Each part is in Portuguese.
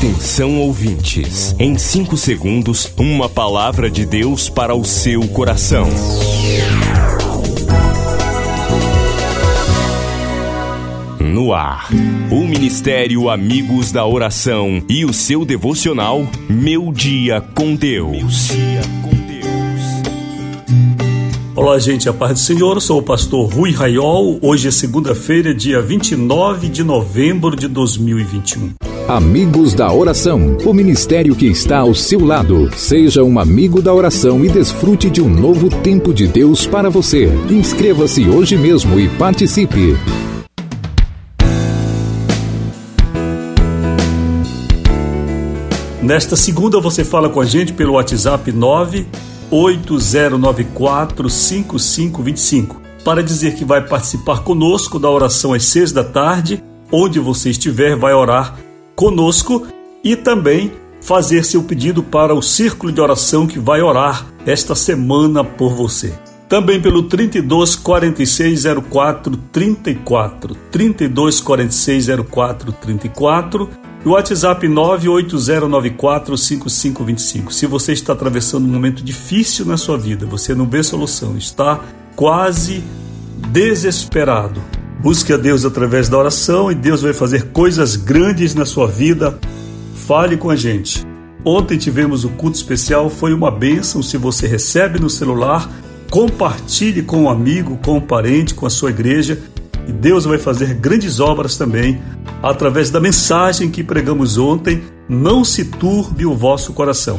Atenção ouvintes, em 5 segundos, uma palavra de Deus para o seu coração. No ar, o Ministério Amigos da Oração e o seu devocional Meu Dia com Deus. Olá, gente, a paz do Senhor. Eu sou o pastor Rui Raiol. Hoje é segunda-feira, dia 29 de novembro de 2021. Amigos da Oração, o ministério que está ao seu lado. Seja um amigo da oração e desfrute de um novo tempo de Deus para você. Inscreva-se hoje mesmo e participe. Nesta segunda você fala com a gente pelo WhatsApp 980945525 para dizer que vai participar conosco da oração às seis da tarde, onde você estiver vai orar conosco e também fazer seu pedido para o círculo de oração que vai orar esta semana por você. Também pelo 32 46 04 34, 32 46 04 34 e o WhatsApp 980945525. Se você está atravessando um momento difícil na sua vida, você não vê solução, está quase desesperado, busque a Deus através da oração e Deus vai fazer coisas grandes na sua vida. Fale com a gente. Ontem tivemos o culto especial, foi uma bênção. Se você recebe no celular, compartilhe com um amigo, com um parente, com a sua igreja e Deus vai fazer grandes obras também através da mensagem que pregamos ontem. Não se turbe o vosso coração.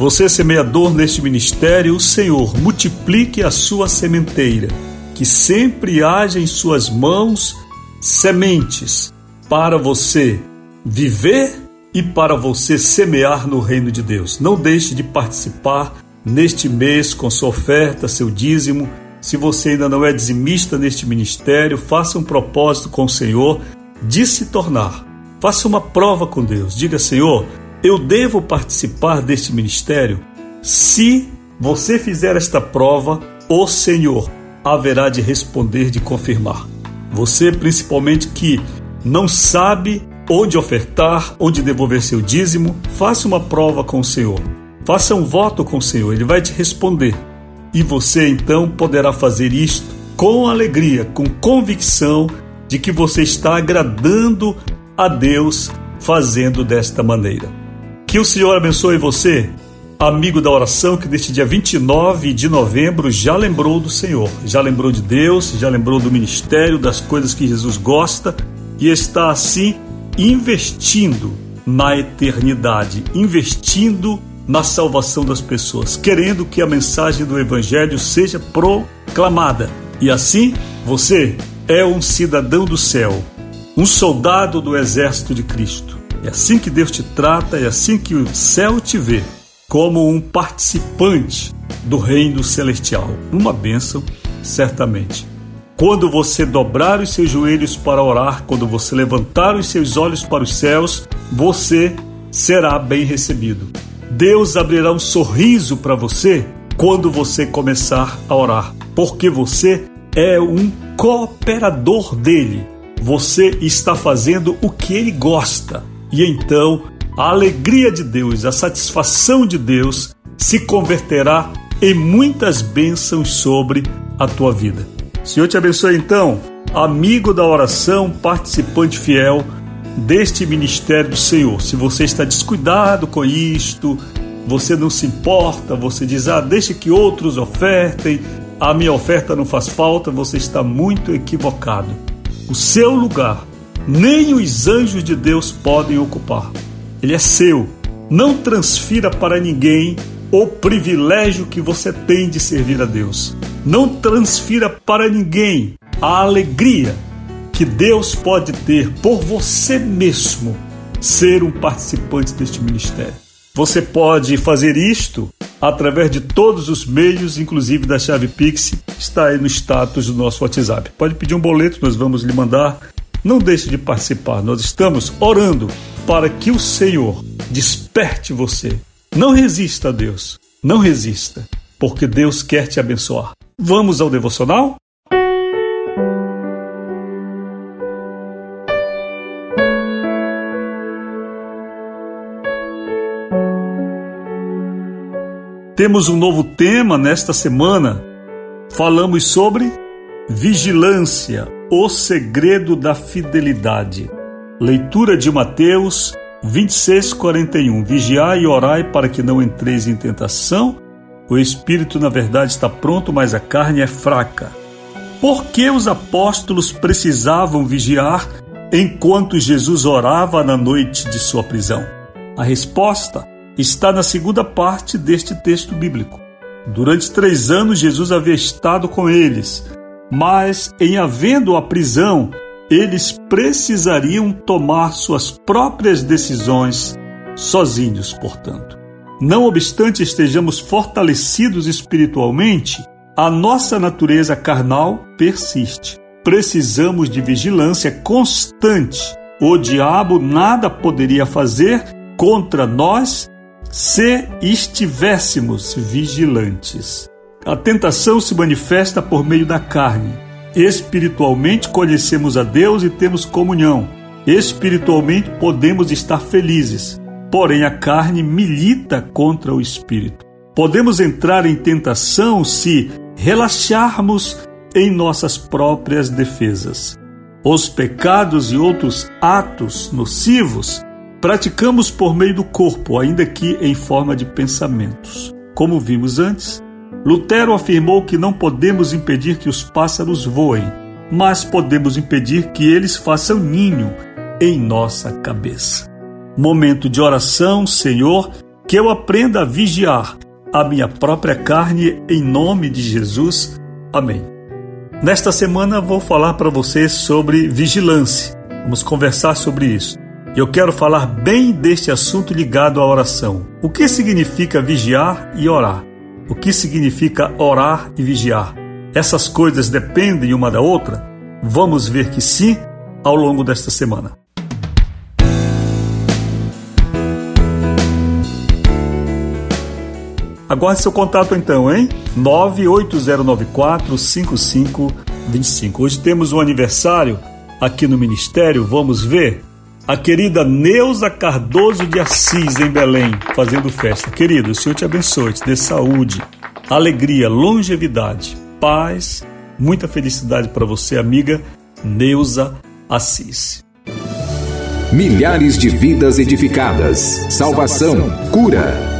Você, semeador neste ministério, o Senhor multiplique a sua sementeira, que sempre haja em suas mãos sementes para você viver e para você semear no reino de Deus. Não deixe de participar neste mês com sua oferta, seu dízimo. Se você ainda não é dizimista neste ministério, faça um propósito com o Senhor de se tornar. Faça uma prova com Deus. Diga, Senhor, eu devo participar deste ministério? Se você fizer esta prova, o Senhor haverá de responder, de confirmar. Você, principalmente que não sabe onde ofertar, onde devolver seu dízimo, faça uma prova com o Senhor. Faça um voto com o Senhor, ele vai te responder. E você então poderá fazer isto com alegria, com convicção de que você está agradando a Deus fazendo desta maneira. Que o Senhor abençoe você, amigo da oração, que neste dia 29 de novembro já lembrou do Senhor, já lembrou de Deus, já lembrou do ministério, das coisas que Jesus gosta e está assim investindo na eternidade, investindo na salvação das pessoas, querendo que a mensagem do Evangelho seja proclamada. E assim, você é um cidadão do céu, um soldado do exército de Cristo. É assim que Deus te trata, é assim que o céu te vê, como um participante do reino celestial. Uma bênção, certamente. Quando você dobrar os seus joelhos para orar, quando você levantar os seus olhos para os céus, você será bem recebido. Deus abrirá um sorriso para você quando você começar a orar, porque você é um cooperador dele. Você está fazendo o que ele gosta. E então a alegria de Deus, a satisfação de Deus se converterá em muitas bênçãos sobre a tua vida. Senhor te abençoe então, amigo da oração, participante fiel. deste ministério do Senhor. Se você está descuidado com isto, você não se importa, você diz, ah, deixa que outros ofertem, a minha oferta não faz falta, você está muito equivocado. O seu lugar, nem os anjos de Deus podem ocupar. Ele é seu. Não transfira para ninguém o privilégio que você tem de servir a Deus. Não transfira para ninguém a alegria que Deus pode ter por você mesmo ser um participante deste ministério. Você pode fazer isto através de todos os meios, inclusive da chave Pix, está aí no status do nosso WhatsApp. Pode pedir um boleto, nós vamos lhe mandar. Não deixe de participar. Nós estamos orando para que o Senhor desperte você. Não resista a Deus. Não resista, porque Deus quer te abençoar. Vamos ao devocional? Temos um novo tema nesta semana. Falamos sobre vigilância, o segredo da fidelidade. Leitura de Mateus 26:41. Vigiai e orai para que não entreis em tentação. O espírito, na verdade, está pronto, mas a carne é fraca. Por que os apóstolos precisavam vigiar enquanto Jesus orava na noite de sua prisão? A resposta está na segunda parte deste texto bíblico. Durante três anos, Jesus havia estado com eles, mas, em havendo a prisão, eles precisariam tomar suas próprias decisões sozinhos, portanto. Não obstante estejamos fortalecidos espiritualmente, a nossa natureza carnal persiste. Precisamos de vigilância constante. O diabo nada poderia fazer contra nós se estivéssemos vigilantes. A tentação se manifesta por meio da carne. Espiritualmente conhecemos a Deus e temos comunhão. Espiritualmente podemos estar felizes, porém a carne milita contra o espírito. Podemos entrar em tentação se relaxarmos em nossas próprias defesas. Os pecados e outros atos nocivos praticamos por meio do corpo, ainda que em forma de pensamentos. Como vimos antes, Lutero afirmou que não podemos impedir que os pássaros voem, mas podemos impedir que eles façam ninho em nossa cabeça. Momento de oração, Senhor, que eu aprenda a vigiar a minha própria carne em nome de Jesus. Amém. Nesta semana vou falar para vocês sobre vigilância. Vamos conversar sobre isso. Eu quero falar bem deste assunto ligado à oração. O que significa vigiar e orar? O que significa orar e vigiar? Essas coisas dependem uma da outra? Vamos ver que sim ao longo desta semana. Aguarde seu contato então, hein? 980945525. Hoje temos um aniversário aqui no Ministério, vamos ver? A querida Neuza Cardoso de Assis, em Belém, fazendo festa. Querido, o Senhor te abençoe, te dê saúde, alegria, longevidade, paz, muita felicidade para você, amiga Neuza Assis. Milhares de vidas edificadas, salvação, cura.